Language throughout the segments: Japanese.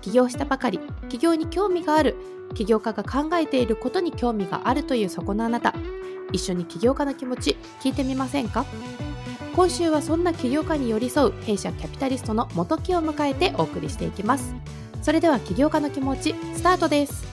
起業したばかり。起業に興味がある。起業家が考えていることに興味があるというそこのあなた。一緒に起業家の気持ち聞いてみませんか？今週はそんな起業家に寄り添う弊社キャピタリストの元木を迎えてお送りしていきます。それでは起業家の気持ちスタートです。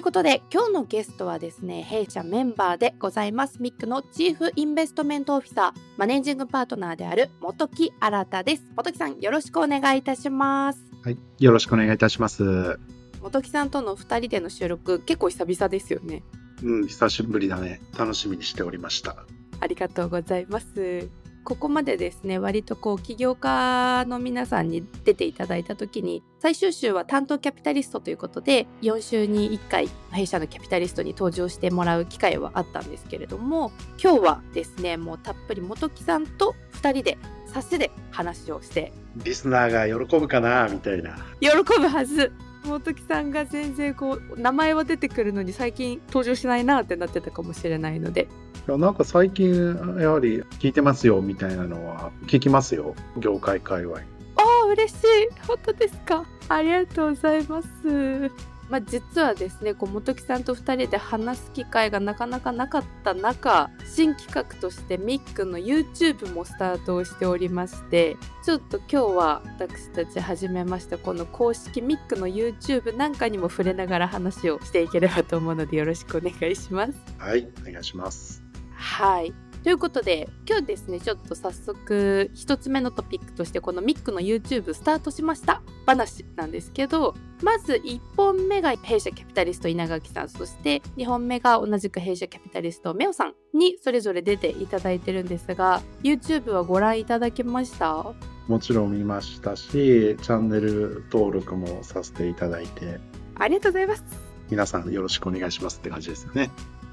いうことで今日のゲストはですね弊社メンバーでございますミックのチーフインベストメントオフィサーマネージングパートナーである本木新です。本木さんよろしくお願いいたします。はいよろしくお願いいたします。本木さんとの2人での収録結構久々ですよね。うん久しぶりだね。楽しみにしておりました。ありがとうございますここまでですね割とこう起業家の皆さんに出ていただいた時に最終週は担当キャピタリストということで4週に1回弊社のキャピタリストに登場してもらう機会はあったんですけれども今日はですねもうたっぷり本木さんと2人でさせで話をしてリスナーが喜ぶかなみたいな。喜ぶはず。本木さんが全然こう名前は出てくるのに最近登場しないなってなってたかもしれないのでいやなんか最近やはり聞いてますよみたいなのは聞きますよ。業界界隈。ああ嬉しい。本当ですか。ありがとうございます。まあ、実はですねこう本木さんと2人で話す機会がなかなかなかった中新企画としてミックの YouTube もスタートをしておりましてちょっと今日は私たち始めました。この公式ミックの YouTube なんかにも触れながら話をしていければと思うのでよろしくお願いします。はいお願いしますはい。ということで今日ですねちょっと早速1つ目のトピックとしてこのミックの YouTube スタートしました。話なんですけどまず1本目が弊社キャピタリスト稲垣さん。そして2本目が同じく弊社キャピタリストメオさん。にそれぞれ出ていただいてるんですが YouTube はご覧いただけました？もちろん見ましたしチャンネル登録もさせていただいて。ありがとうございます。皆さんよろしくお願いしますって感じですよね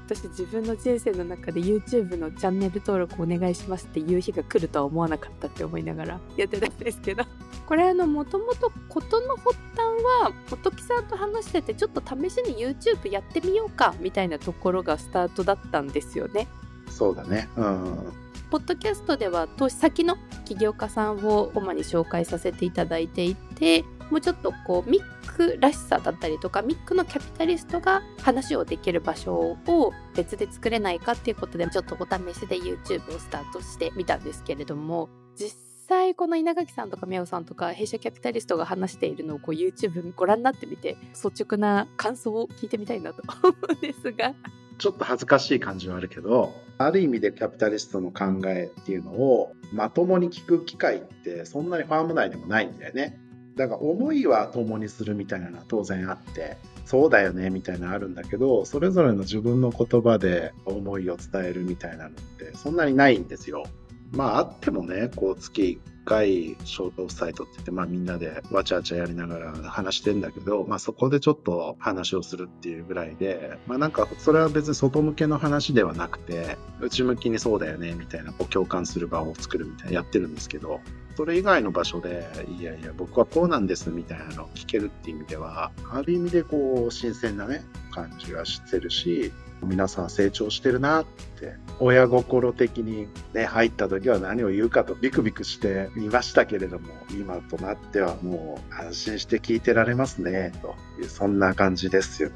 私自分の人生の中で YouTube のチャンネル登録お願いしますっていう日が来るとは思わなかったって思いながらやってたんですけど。これあのもともと事の発端は本木さんと話しててちょっと試しに YouTube やってみようかみたいなところがスタートだったんですよね。そうだね。うんポッドキャストでは投資先の起業家さんを主に紹介させていただいていてもうちょっとこうミックらしさだったりとかミックのキャピタリストが話をできる場所を別で作れないかっていうことでちょっとお試しで YouTube をスタートしてみたんですけれども実際この稲垣さんとか宮尾さんとか弊社キャピタリストが話しているのをこう YouTube ご覧になってみて率直な感想を聞いてみたいなと思うんですが。ちょっと恥ずかしい感じはあるけどある意味でキャピタリストの考えっていうのをまともに聞く機会ってそんなにファーム内でもないんだよね。だから思いは共にするみたいなのは当然あってそうだよねみたいなのあるんだけどそれぞれの自分の言葉で思いを伝えるみたいなのってそんなにないんですよ。まああってもねこう月1回ショートオフサイトって言ってまあみんなでわちゃわちゃやりながら話してんだけどまあそこでちょっと話をするっていうぐらいでまあなんかそれは別に外向けの話ではなくて内向きにそうだよねみたいなこう共感する場を作るみたいなやってるんですけどそれ以外の場所でいやいや僕はこうなんですみたいなのを聞けるっていう意味ではある意味でこう新鮮なね感じがしてるし皆さん成長してるなって親心的にね入った時は何を言うかとビクビクしていましたけれども今となってはもう安心して聞いてられますねというそんな感じですよ。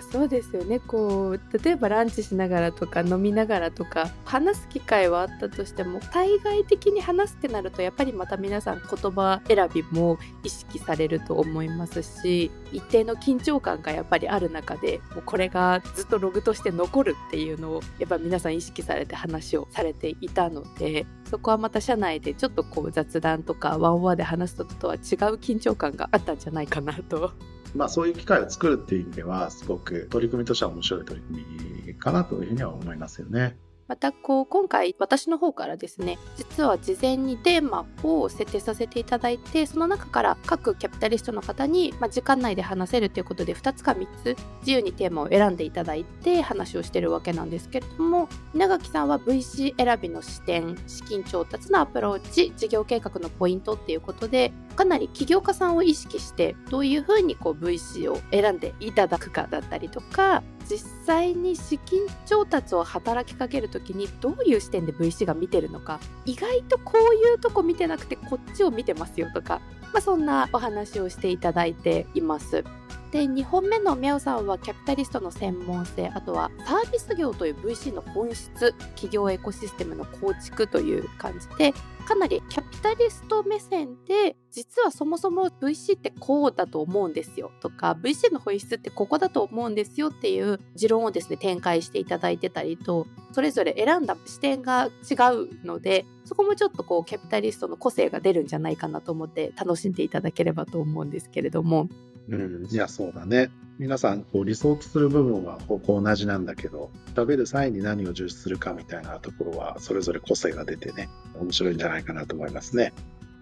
そうですよね。こう例えばランチしながらとか飲みながらとか話す機会はあったとしても対外的に話すってなるとやっぱりまた皆さん言葉選びも意識されると思いますし一定の緊張感がやっぱりある中でもうこれがずっとログとして残るっていうのをやっぱ皆さん意識されて話をされていたのでそこはまた社内でちょっとこう雑談とかワンワンで話すのとは違う緊張感があったんじゃないかなとまあ、そういう機会を作るっていう意味ではすごく取り組みとしては面白い取り組みかなというふうには思いますよね。またこう今回私の方からですね実は事前にテーマを設定させていただいてその中から各キャピタリストの方に、まあ、時間内で話せるということで2つか3つ自由にテーマを選んでいただいて話をしてるわけなんですけれども稲垣さんは VC 選びの視点資金調達のアプローチ事業計画のポイントっていうことでかなり起業家さんを意識してどういうふうにこう VC を選んでいただくかだったりとか実際に資金調達を働きかける時にどういう視点で VC が見てるのか意外とこういうとこ見てなくてこっちを見てますよとか、まあ、そんなお話をしていただいています。で2本目のミャオさんはキャピタリストの専門性あとはサービス業という VC の本質企業エコシステムの構築という感じでかなりキャピタリスト目線で実はそもそも VC ってこうだと思うんですよとか VC の本質ってここだと思うんですよっていう持論をですね展開していただいてたりとそれぞれ選んだ視点が違うのでそこもちょっとこうキャピタリストの個性が出るんじゃないかなと思って楽しんでいただければと思うんですけれども。うん、いや、そうだね。皆さん、こう理想とする部分はここ同じなんだけど、食べる際に何を重視するかみたいなところは、それぞれ個性が出てね、面白いんじゃないかなと思いますね。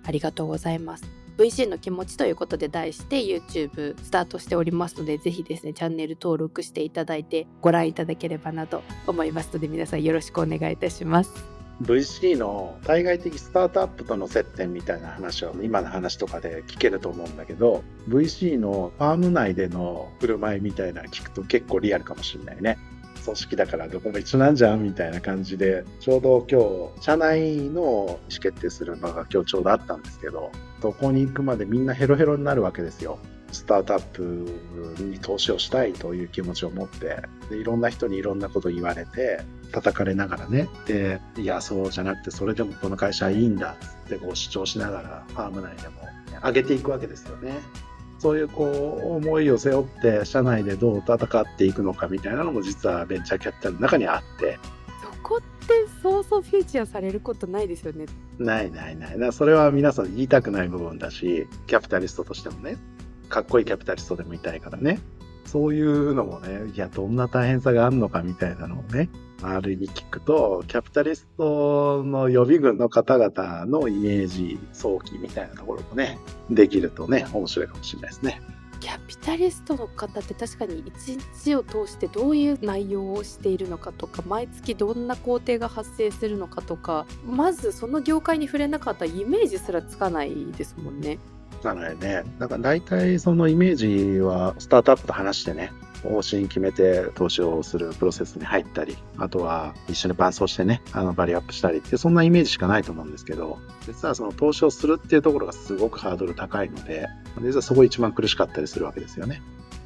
ありがとうございます。VC の気持ちということで題して YouTube スタートしておりますのでぜひですねチャンネル登録していただいてご覧いただければなと思いますので皆さんよろしくお願いいたします。VC の対外的スタートアップとの接点みたいな話を今の話とかで聞けると思うんだけど VC のファーム内での振る舞いみたいな聞くと結構リアルかもしれないね。組織だからどこも一緒なんじゃんみたいな感じでちょうど今日社内の意思決定する場が今日ちょうどあったんですけどそこに行くまでみんなヘロヘロになるわけですよ。スタートアップに投資をしたいという気持ちを持ってでいろんな人にいろんなこと言われて叩かれながらね。でいやそうじゃなくてそれでもこの会社はいいんだってこう主張しながらファーム内でも上げていくわけですよね。そういうこう思いを背負って社内でどう戦っていくのかみたいなのも実はベンチャーキャピタルの中にあって。そこってそうそうフューチャーされることないですよね。ないないない。だそれは皆さん言いたくない部分だしキャピタリストとしてもねかっこいいキャピタリストでもいたいからね。そういうのもね、いや、どんな大変さがあるのかみたいなのをね、ある意味聞くと、キャピタリストの予備軍の方々のイメージ、早期みたいなところもね、できるとね、面白いかもしれないですね。キャピタリストの方って確かに一日を通してどういう内容をしているのかとか毎月どんな工程が発生するのかとかまずその業界に触れなかったイメージすらつかないですもんね。なのでね、だから大体そのイメージはスタートアップと話してね、方針決めて投資をするプロセスに入ったり、あとは一緒に伴走してね、あのバリューアップしたりってそんなイメージしかないと思うんですけど、実はその投資をするっていうところがすごくハードル高いので、実はそこ一番苦しかったりするわけですよね。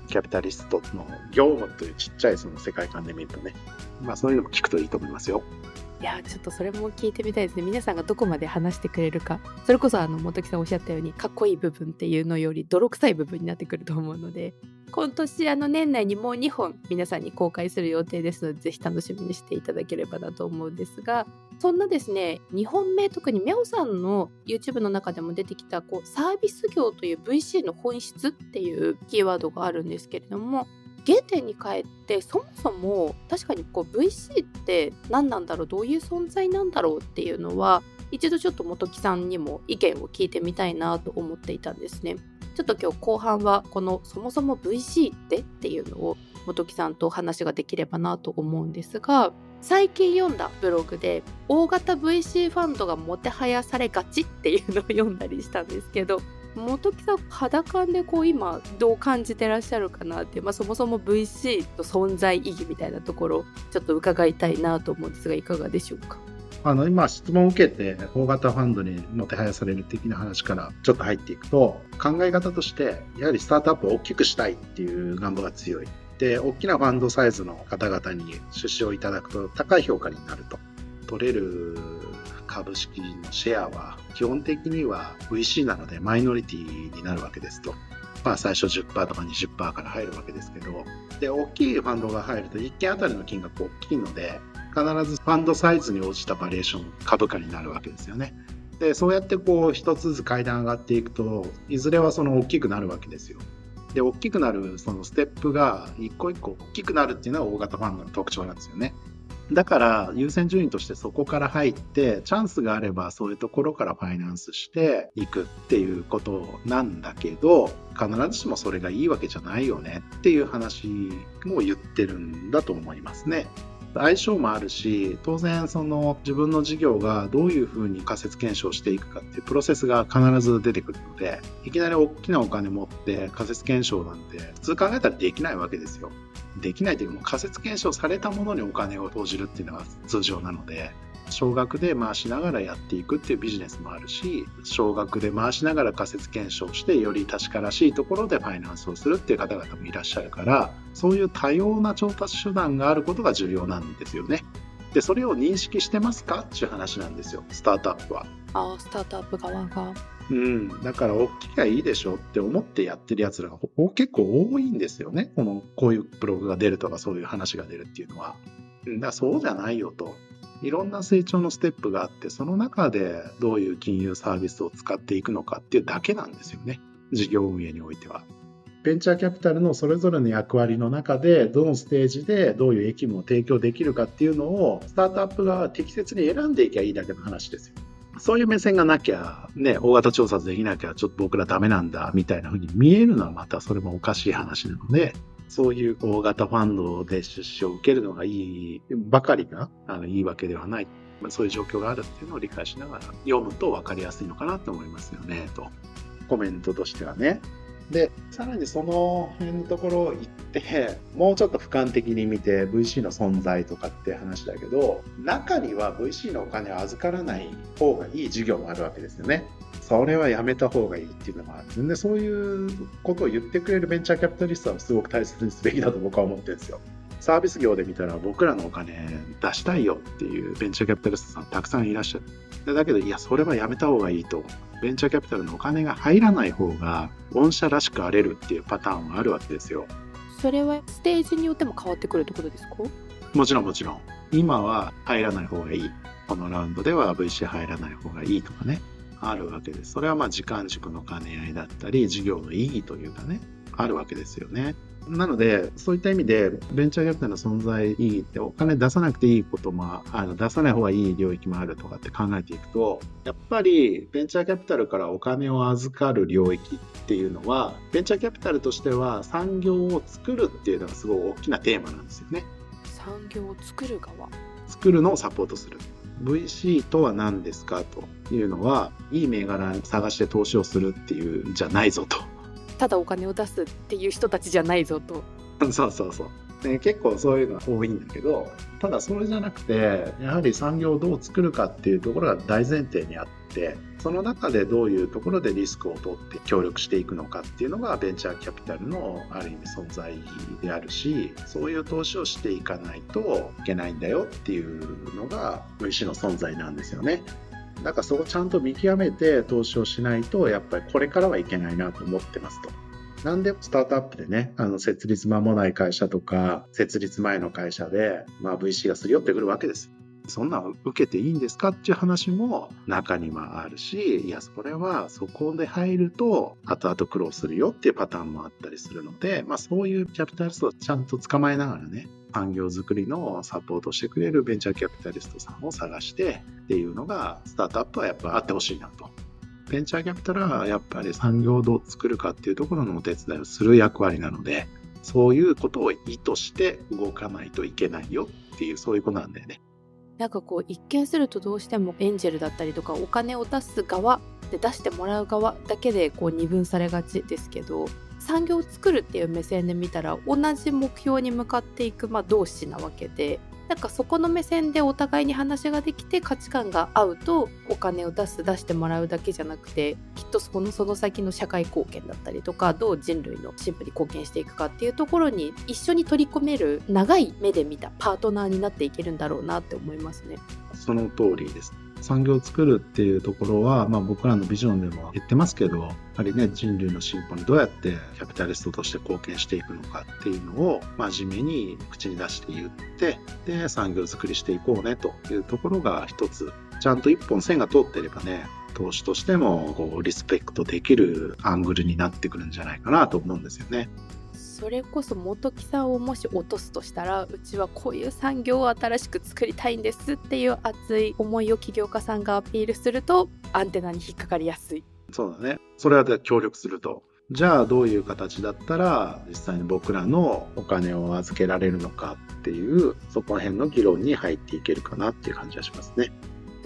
キャピタリストの業務というちっちゃいその世界観で見るとね、まあそういうのも聞くといいと思いますよ。いやちょっとそれも聞いてみたいですね。皆さんがどこまで話してくれるか。それこそあの本木さんおっしゃったようにかっこいい部分っていうのより泥臭い部分になってくると思うので今年あの年内にもう2本皆さんに公開する予定ですのでぜひ楽しみにしていただければなと思うんですがそんなですね2本目特にミャオさんの YouTube の中でも出てきたこうサービス業という VC の本質っていうキーワードがあるんですけれども原点に帰ってそもそも確かにこう VC って何なんだろうどういう存在なんだろうっていうのは一度ちょっと本木さんにも意見を聞いてみたいなと思っていたんですね。ちょっと今日後半はこのそもそも VC ってっていうのを本木さんとお話ができればなと思うんですが最近読んだブログで大型 VC ファンドがもてはやされがちっていうのを読んだりしたんですけど本木さん肌感でこう今どう感じてらっしゃるかなって、まあ、そもそも VC と存在意義みたいなところちょっと伺いたいなと思うんですがいかがでしょうか？あの今質問を受けて大型ファンドにもてはやされる的な話からちょっと入っていくと考え方としてやはりスタートアップを大きくしたいっていう願望が強い。で大きなファンドサイズの方々に出資をいただくと高い評価になると。取れる株式のシェアは基本的には VC なのでマイノリティになるわけですと。まあ最初10%とか20%から入るわけですけど、で、大きいファンドが入ると1件あたりの金額大きいので、必ずファンドサイズに応じたバリエーション株価になるわけですよね。で、そうやってこう一つずつ階段上がっていくと、いずれはその大きくなるわけですよ。で、大きくなるそのステップが一個一個大きくなるっていうのは大型ファンドの特徴なんですよね。だから優先順位としてそこから入ってチャンスがあればそういうところからファイナンスしていくっていうことなんだけど必ずしもそれがいいわけじゃないよねっていう話も言ってるんだと思いますね。相性もあるし当然その自分の事業がどういうふうに仮説検証していくかっていうプロセスが必ず出てくるのでいきなり大きなお金持って仮説検証なんて普通考えたらできないわけですよ。できないというか仮説検証されたものにお金を投じるっていうのが通常なので少額で回しながらやっていくっていうビジネスもあるし少額で回しながら仮説検証してより確からしいところでファイナンスをするっていう方々もいらっしゃるからそういう多様な調達手段があることが重要なんですよね。でそれを認識してますかっていう話なんですよスタートアップは。ああスタートアップ側が。うん、だから大きがいいでしょって思ってやってるやつらが結構多いんですよねこのこういうブログが出るとかそういう話が出るっていうのは。だからそうじゃないよと。いろんな成長のステップがあってその中でどういう金融サービスを使っていくのかっていうだけなんですよね事業運営においては。ベンチャーキャピタルのそれぞれの役割の中でどのステージでどういう役務を提供できるかっていうのをスタートアップが適切に選んでいけばいいだけの話ですよ。そういう目線がなきゃ、ね、大型調査できなきゃちょっと僕らダメなんだみたいな風に見えるのはまたそれもおかしい話なので、そういう大型ファンドで出資を受けるのがいいばかりがあのいいわけではない。そういう状況があるっていうのを理解しながら読むと分かりやすいのかなと思いますよね、と。コメントとしてはね。で、さらにその辺のところを行って、もうちょっと俯瞰的に見て VC の存在とかって話だけど、中には VC のお金を預からない方がいい事業もあるわけですよね。それはやめた方がいいっていうのもあるんで、そういうことを言ってくれるベンチャーキャピタリストはすごく大切にすべきだと僕は思ってるんですよ。サービス業で見たら僕らのお金出したいよっていうベンチャーキャピタリストさんたくさんいらっしゃる。だけど、いや、それはやめた方がいいと。ベンチャーキャピタルのお金が入らない方が、御社らしく荒れるっていうパターンはあるわけですよ。それはステージによっても変わってくるってことですか？もちろんもちろん。今は入らない方がいい。このラウンドでは VC 入らない方がいいとかね。あるわけです。それはまあ時間軸の兼ね合いだったり、事業の意義というかね、あるわけですよね。なので、そういった意味で、ベンチャーキャピタルの存在意義って、お金出さなくていいことも、あの出さない方がいい領域もあるとかって考えていくと、やっぱり、ベンチャーキャピタルからお金を預かる領域っていうのは、ベンチャーキャピタルとしては産業を作るっていうのがすごい大きなテーマなんですよね。産業を作る側作るのをサポートする。VC とは何ですかというのは、いい銘柄探して投資をするっていうんじゃないぞと。ただお金を出すっていう人たちじゃないぞと。そうそうそう。ね、結構そういうのは多いんだけど、ただそれじゃなくて、やはり産業をどう作るかっていうところが大前提にあって、その中でどういうところでリスクを取って協力していくのかっていうのがベンチャーキャピタルのある意味存在であるし、そういう投資をしていかないといけないんだよっていうのが VC の存在なんですよね。だからそこちゃんと見極めて投資をしないと、やっぱりこれからはいけないなと思ってますと。なんでスタートアップでね、あの設立間もない会社とか、設立前の会社で、まあ、VC がすり寄ってくるわけです。そんな受けていいんですかっていう話も中にはあるし、いや、それはそこで入ると後々苦労するよっていうパターンもあったりするので、まあそういうキャピタリストをちゃんと捕まえながらね、産業づくりのサポートしてくれるベンチャーキャピタリストさんを探してっていうのが、スタートアップはやっぱあってほしいなと。ベンチャーキャピタルはやっぱり産業をどう作るかっていうところのお手伝いをする役割なので、そういうことを意図して動かないといけないよっていう、そういうことなんだよね。なんかこう一見するとどうしてもエンジェルだったりとかお金を出す側で出してもらう側だけでこう二分されがちですけど産業を作るっていう目線で見たら同じ目標に向かっていく、まあ、同士なわけでなんかそこの目線でお互いに話ができて価値観が合うとお金を出す出してもらうだけじゃなくてきっとそのその先の社会貢献だったりとかどう人類の進歩に貢献していくかっていうところに一緒に取り込める長い目で見たパートナーになっていけるんだろうなって思いますね。その通りです。産業を作るっていうところは、まあ、僕らのビジョンでも言ってますけどやはりね人類の進歩にどうやってキャピタリストとして貢献していくのかっていうのを真面目に口に出して言ってで産業づくりしていこうねというところが一つちゃんと一本線が通ってればね投資としてもこうリスペクトできるアングルになってくるんじゃないかなと思うんですよね。それこそ元木さんをもし落とすとしたらうちはこういう産業を新しく作りたいんですっていう熱い思いを起業家さんがアピールするとアンテナに引っかかりやすいそうだねそれは協力するとじゃあどういう形だったら実際に僕らのお金を預けられるのかっていうそこら辺の議論に入っていけるかなっていう感じがしますね。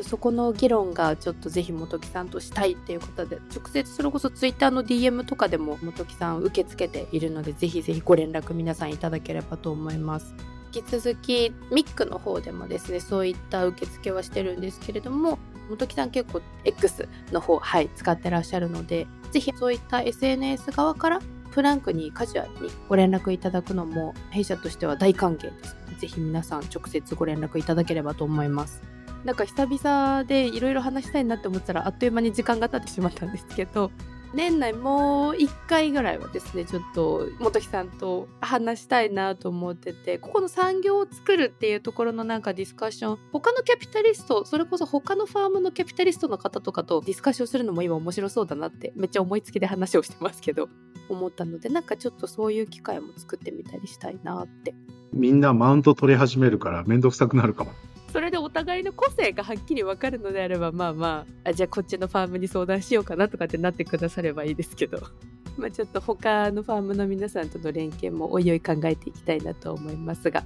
そこの議論がちょっとぜひ本木さんとしたいっていうことで直接それこそツイッターの DM とかでも本木さん受け付けているのでぜひぜひご連絡皆さんいただければと思います。引き続きミックの方でもですねそういった受付はしてるんですけれども本木さん結構 X の方はい使ってらっしゃるのでぜひそういった SNS 側からフランクにカジュアルにご連絡いただくのも弊社としては大歓迎ですぜひ皆さん直接ご連絡いただければと思いますなんか久々でいろいろ話したいなって思ったらあっという間に時間が経ってしまったんですけど年内もう1回ぐらいはですねちょっと本木さんと話したいなと思っててここの産業を作るっていうところのなんかディスカッション他のキャピタリストそれこそ他のファームのキャピタリストの方とかとディスカッションするのも今面白そうだなってめっちゃ思いつきで話をしてますけど思ったのでなんかちょっとそういう機会も作ってみたりしたいなって。みんなマウント取り始めるからめんどくさくなるかも。それでお互いの個性がはっきり分かるのであればまあまああじゃあこっちのファームに相談しようかなとかってなってくださればいいですけど まあちょっと他のファームの皆さんとの連携もおいおい考えていきたいなと思いますが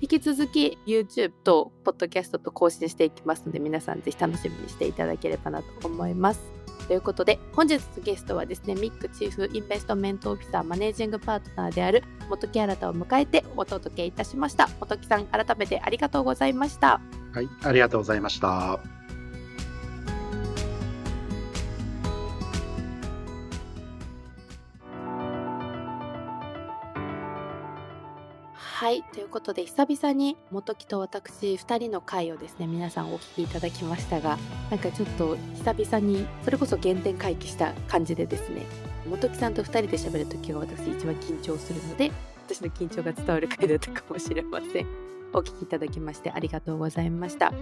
引き続き YouTube と Podcast と更新していきますので皆さんぜひ楽しみにしていただければなと思います。ということで、本日のゲストはですね、ミックチーフインベストメントオフィサーマネージングパートナーである元木新を迎えてお届けいたしました。元木さん、改めてありがとうございました。はい、ありがとうございました。はいということで久々に元木と私2人の回をですね皆さんお聞きいただきましたがなんかちょっと久々にそれこそ原点回帰した感じでですね元木さんと2人で喋る時が私一番緊張するので私の緊張が伝わる回だったかもしれません。お聞きいただきましてありがとうございました。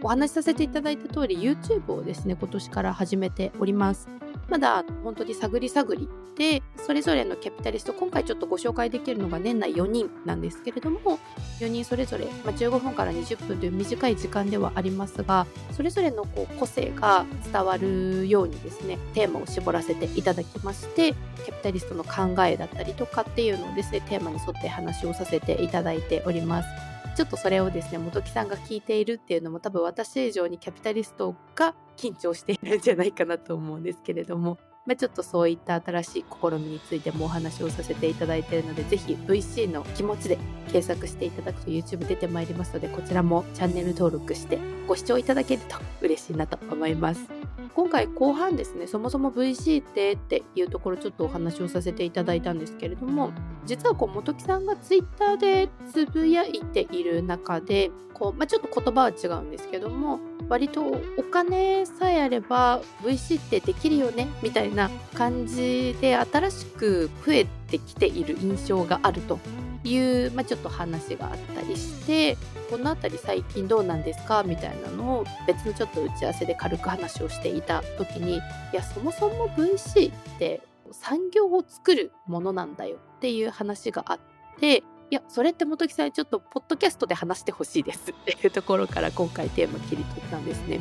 お話しさせていただいた通り YouTube をですね今年から始めております。まだ本当に探り探りでそれぞれのキャピタリスト今回ちょっとご紹介できるのが年内4人なんですけれども4人それぞれ、まあ、15分から20分という短い時間ではありますがそれぞれのこう個性が伝わるようにですねテーマを絞らせていただきましてキャピタリストの考えだったりとかっていうのをですねテーマに沿って話をさせていただいております。ちょっとそれをですね本木さんが聞いているっていうのも多分私以上にキャピタリストが緊張しているんじゃないかなと思うんですけれども、まあ、ちょっとそういった新しい試みについてもお話をさせていただいているのでぜひ VC の気持ちで検索していただくと YouTube 出てまいりますのでこちらもチャンネル登録してご視聴いただけると嬉しいなと思います。今回後半ですねそもそも VC ってっていうところちょっとお話をさせていただいたんですけれども実はこう本木さんが Twitter でつぶやいている中でこう、まあ、ちょっと言葉は違うんですけども割とお金さえあれば VC ってできるよねみたいな感じで新しく増えてきている印象があるという、まあ、ちょっと話があったりしてこの辺り最近どうなんですかみたいなのを別のちょっと打ち合わせで軽く話をしていた時にいやそもそも VC って産業を作るものなんだよっていう話があっていやそれって本木さんちょっとポッドキャストで話してほしいですっていうところから今回テーマ切り取ったんですね。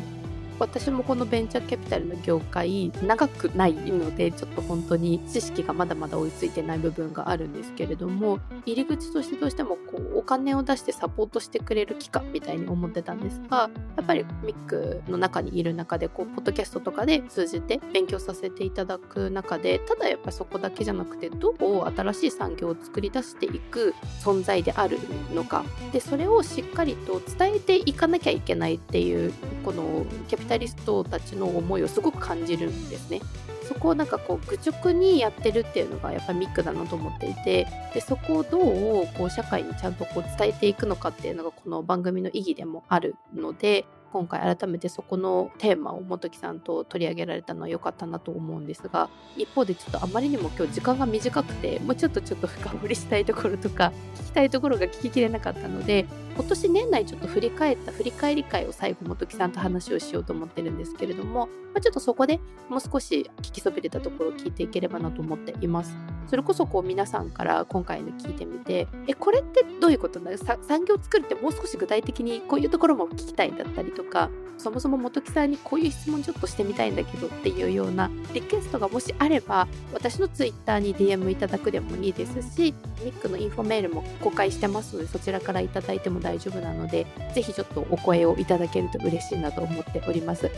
私もこのベンチャーキャピタルの業界長くないのでちょっと本当に知識がまだまだ追いついてない部分があるんですけれども入り口としてどうしてもこうお金を出してサポートしてくれる機関みたいに思ってたんですがやっぱりミックの中にいる中でこうポッドキャストとかで通じて勉強させていただく中でただやっぱそこだけじゃなくてどう新しい産業を作り出していく存在であるのかでそれをしっかりと伝えていかなきゃいけないっていうこのキャピタルリストたちの思いをすごく感じるんですね。そこをなんかこう愚直にやってるっていうのがやっぱミックだなと思っていてでそこをどうこう社会にちゃんとこう伝えていくのかっていうのがこの番組の意義でもあるので今回改めてそこのテーマを本木さんと取り上げられたのは良かったなと思うんですが一方でちょっとあまりにも今日時間が短くてもうちょっとちょっと深掘りしたいところとか聞きたいところが聞ききれなかったので今年年内ちょっと振り返った振り返り会を最後元木さんと話をしようと思ってるんですけれども、まあ、ちょっとそこでもう少し聞きそびれたところを聞いていければなと思っています。それこそこう皆さんから今回の聞いてみてえこれってどういうことなの産業を作るってもう少し具体的にこういうところも聞きたいだったりとかそもそも元木さんにこういう質問ちょっとしてみたいんだけどっていうようなリクエストがもしあれば私の Twitter に DM いただくでもいいですしニックのインフォメールも公開してますのでそちらから頂いても大丈夫なので是非ちょっとお声をいただけると嬉しいなと思っております。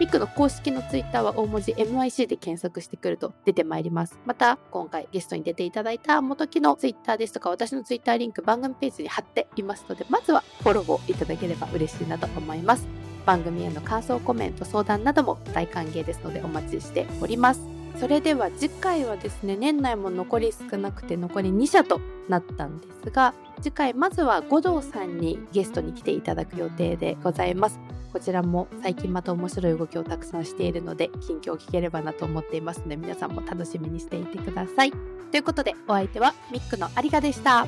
ミクの公式のツイッターは大文字 MIC で検索してくると出てまいります。また、今回ゲストに出ていただいた元木のツイッターですとか、私のツイッターリンク番組ページに貼っていますので、まずはフォローをいただければ嬉しいなと思います。番組への感想、コメント、相談なども大歓迎ですのでお待ちしております。それでは次回はですね、年内も残り少なくて残り2社となったんですが、次回まずは五道さんにゲストに来ていただく予定でございます。こちらも最近また面白い動きをたくさんしているので近況を聞ければなと思っています。ので皆さんも楽しみにしていてください。ということでお相手はミックのありがでした。